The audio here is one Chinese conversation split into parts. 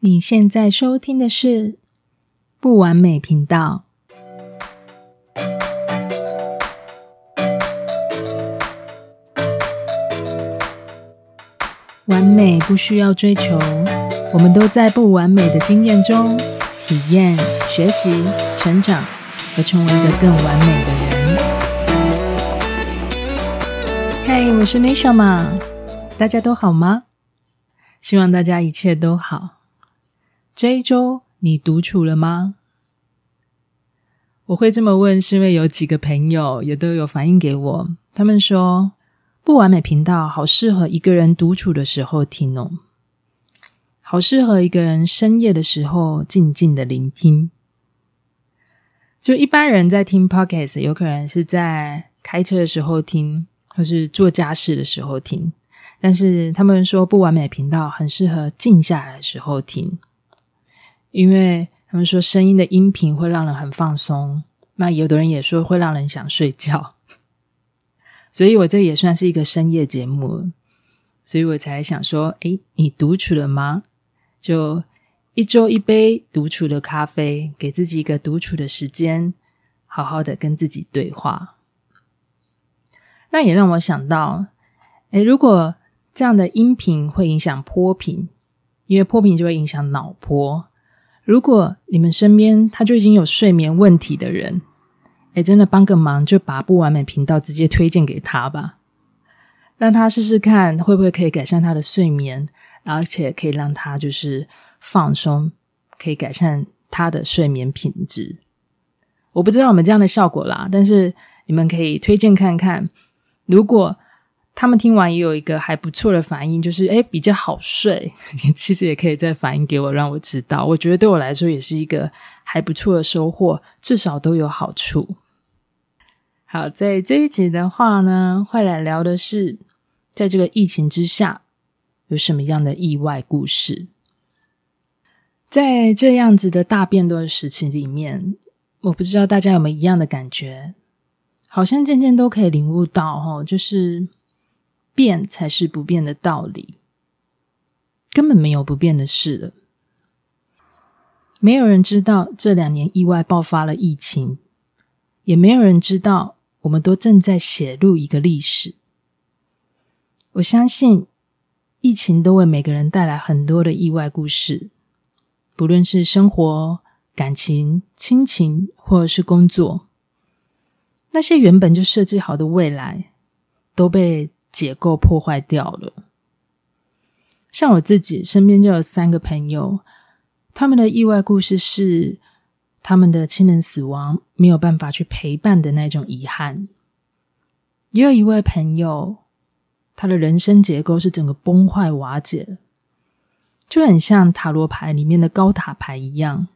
你现在收听的是不完美频道。完美不需要追求，我们都在不完美的经验中体验、学习、成长，和成为一个更完美的人。嘿，我是 Neshama，大家都好吗？希望大家一切都好。这一周你独处了吗？我会这么问，是因为有几个朋友也都有反映给我，他们说不完美频道好适合一个人独处的时候听哦，好适合一个人深夜的时候静静的聆听。就一般人在听 Podcast，有可能是在开车的时候听，或是做家事的时候听，但是他们说不完美频道很适合静下来的时候听。因为他们说声音的音频会让人很放松，那有的人也说会让人想睡觉，所以我这也算是一个深夜节目，所以我才想说，诶，你独处了吗？就一周一杯独处的咖啡，给自己一个独处的时间，好好的跟自己对话。那也让我想到，诶，如果这样的音频会影响波频，因为波频就会影响脑波。如果你们身边他就已经有睡眠问题的人，诶，真的帮个忙，就把不完美频道直接推荐给他吧，让他试试看会不会可以改善他的睡眠，而且可以让他就是放松，可以改善他的睡眠品质。我不知道我们这样的效果啦，但是你们可以推荐看看，如果。他们听完也有一个还不错的反应，就是诶比较好睡。其实也可以再反映给我，让我知道。我觉得对我来说也是一个还不错的收获，至少都有好处。好，在这一集的话呢，会来聊的是，在这个疫情之下，有什么样的意外故事？在这样子的大变动的时期里面，我不知道大家有没有一样的感觉，好像渐渐都可以领悟到，齁，就是。变才是不变的道理，根本没有不变的事了。没有人知道这两年意外爆发了疫情，也没有人知道我们都正在写入一个历史。我相信，疫情都为每个人带来很多的意外故事，不论是生活、感情、亲情，或者是工作，那些原本就设计好的未来，都被结构破坏掉了。像我自己身边就有三个朋友，他们的意外故事是他们的亲人死亡，没有办法去陪伴的那种遗憾。也有一位朋友，他的人生结构是整个崩坏瓦解，就很像塔罗牌里面的高塔牌一样，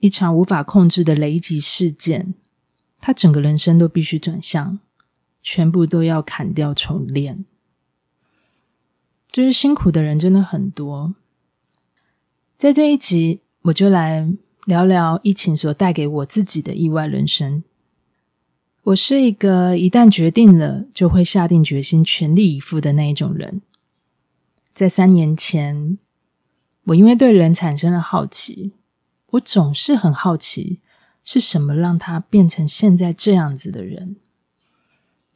一场无法控制的雷击事件，他整个人生都必须转向。全部都要砍掉重练，就是辛苦的人真的很多。在这一集，我就来聊聊疫情所带给我自己的意外人生。我是一个一旦决定了就会下定决心全力以赴的那一种人。在三年前，我因为对人产生了好奇，我总是很好奇是什么让他变成现在这样子的人。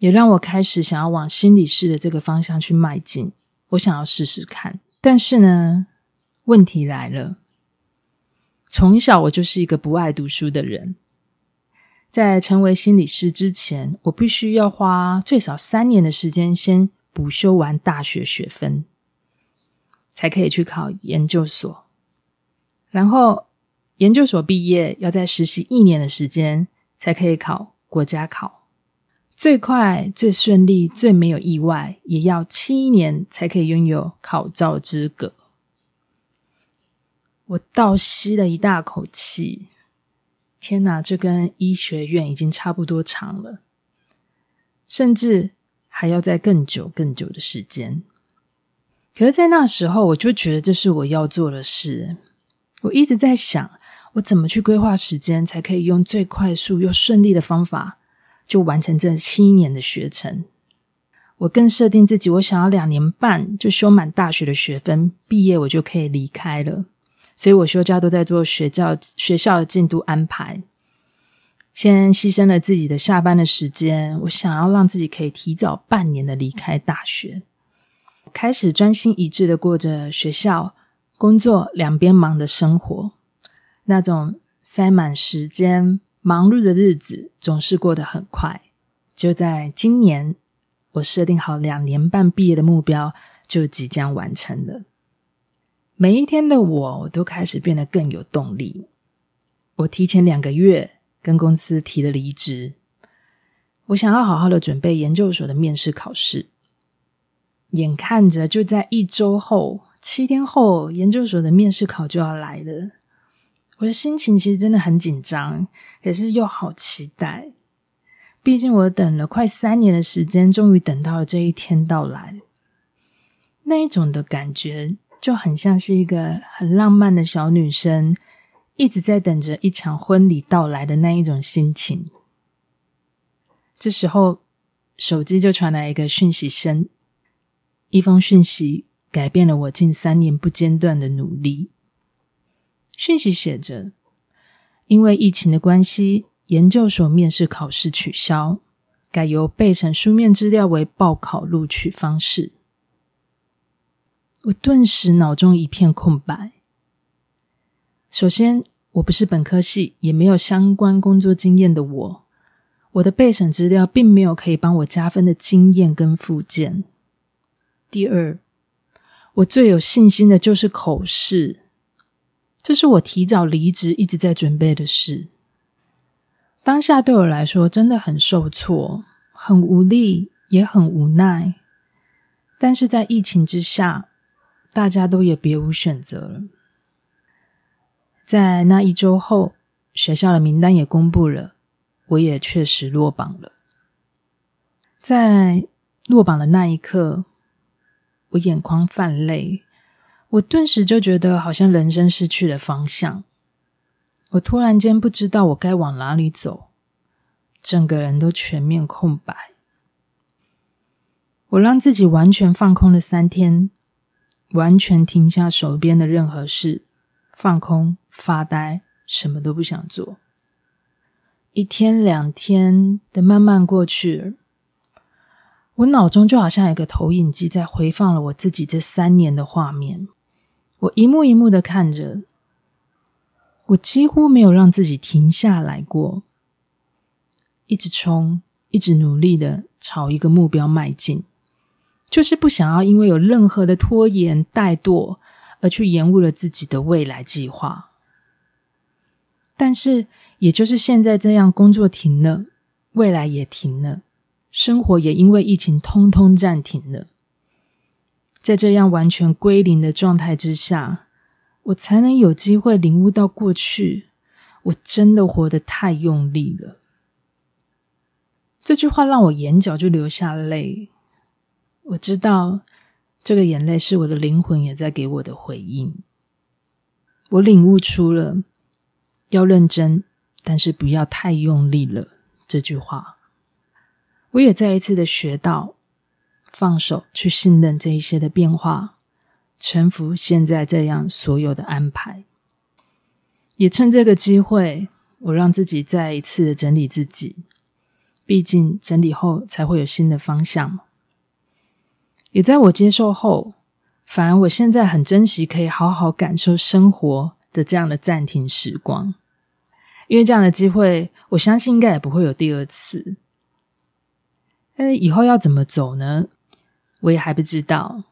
也让我开始想要往心理师的这个方向去迈进。我想要试试看，但是呢，问题来了。从小我就是一个不爱读书的人，在成为心理师之前，我必须要花最少三年的时间先补修完大学学分，才可以去考研究所。然后研究所毕业要再实习一年的时间，才可以考国家考。最快、最顺利、最没有意外，也要七年才可以拥有考照资格。我倒吸了一大口气，天哪，这跟医学院已经差不多长了，甚至还要再更久、更久的时间。可是，在那时候，我就觉得这是我要做的事。我一直在想，我怎么去规划时间，才可以用最快速又顺利的方法。就完成这七年的学程，我更设定自己，我想要两年半就修满大学的学分，毕业我就可以离开了，所以我休假都在做学校学校的进度安排。先牺牲了自己的下班的时间，我想要让自己可以提早半年的离开大学，开始专心一致的过着学校、工作两边忙的生活。那种塞满时间、忙碌的日子，总是过得很快。就在今年，我设定好两年半毕业的目标，就即将完成了。每一天的我，我都开始变得更有动力。我提前两个月。跟公司提了离职，我想要好好的准备研究所的面试考试。眼看着就在一周后，七天后，研究所的面试考就要来了。我的心情其实真的很紧张，可是又好期待。毕竟我等了快三年的时间，终于等到了这一天到来。那一种的感觉，就很像是一个很浪漫的小女生。一直在等着一场婚礼到来的那一种心情。这时候，手机就传来一个讯息声，一封讯息改变了我近三年不间断的努力。讯息写着：“因为疫情的关系，研究所面试考试取消，改由备审书面资料为报考录取方式。”我顿时脑中一片空白。首先，我不是本科系，也没有相关工作经验的我，我的备审资料并没有可以帮我加分的经验跟附件。第二，我最有信心的就是口试，这是我提早离职一直在准备的事。当下对我来说真的很受挫，很无力，也很无奈。但是在疫情之下，大家都也别无选择了。在那一周后，学校的名单也公布了，我也确实落榜了。在落榜的那一刻，我眼眶泛泪，我顿时就觉得好像人生失去了方向。我突然间不知道我该往哪里走，整个人都全面空白。我让自己完全放空了三天，完全停下手边的任何事，放空。发呆，什么都不想做。一天两天的慢慢过去，我脑中就好像有个投影机在回放了我自己这三年的画面。我一幕一幕的看着，我几乎没有让自己停下来过，一直冲，一直努力的朝一个目标迈进，就是不想要因为有任何的拖延、怠惰而去延误了自己的未来计划。但是，也就是现在这样，工作停了，未来也停了，生活也因为疫情通通暂停了。在这样完全归零的状态之下，我才能有机会领悟到过去，我真的活得太用力了。这句话让我眼角就流下泪。我知道，这个眼泪是我的灵魂也在给我的回应。我领悟出了。要认真，但是不要太用力了。这句话，我也再一次的学到，放手去信任这一些的变化，臣服现在这样所有的安排。也趁这个机会，我让自己再一次的整理自己，毕竟整理后才会有新的方向。也在我接受后，反而我现在很珍惜可以好好感受生活的这样的暂停时光。因为这样的机会，我相信应该也不会有第二次。但是以后要怎么走呢？我也还不知道。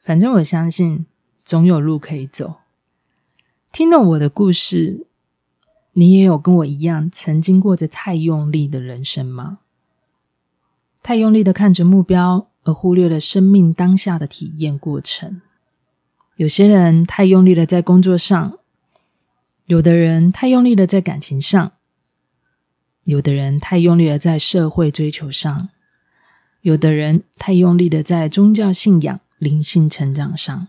反正我相信总有路可以走。听了我的故事，你也有跟我一样曾经过着太用力的人生吗？太用力的看着目标，而忽略了生命当下的体验过程。有些人太用力的在工作上。有的人太用力的在感情上，有的人太用力的在社会追求上，有的人太用力的在宗教信仰、灵性成长上。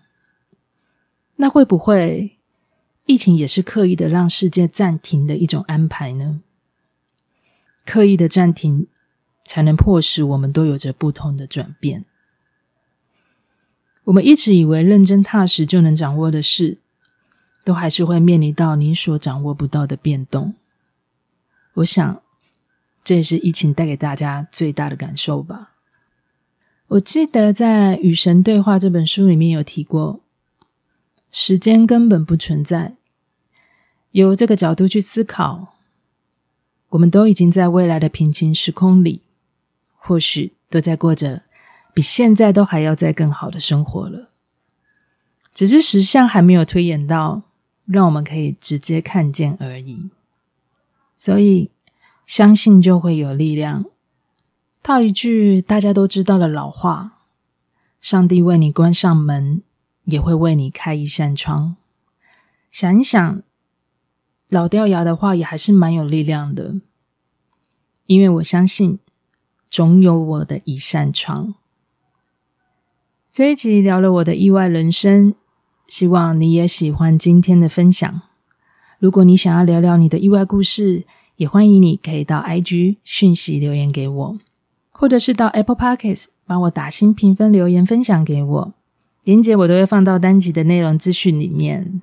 那会不会疫情也是刻意的让世界暂停的一种安排呢？刻意的暂停，才能迫使我们都有着不同的转变。我们一直以为认真踏实就能掌握的事。都还是会面临到你所掌握不到的变动。我想，这也是疫情带给大家最大的感受吧。我记得在《与神对话》这本书里面有提过，时间根本不存在。由这个角度去思考，我们都已经在未来的平行时空里，或许都在过着比现在都还要再更好的生活了。只是实相还没有推演到，让我们可以直接看见而已。所以，相信就会有力量。套一句大家都知道的老话：“上帝为你关上门，也会为你开一扇窗。”想一想。老掉牙的话也还是蛮有力量的，因为我相信总有我的一扇窗。这一集聊了我的意外人生，希望你也喜欢今天的分享。如果你想要聊聊你的意外故事，也欢迎你可以到 IG 讯息留言给我，或者是到 Apple Podcast 帮我打新评分留言分享给我，连结我都会放到单集的内容资讯里面。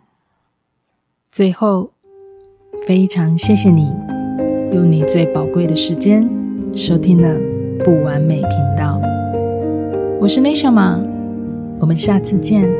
最后。非常谢谢你用你最宝贵的时间收听了不完美频道。我是内夏玛，我们下次见。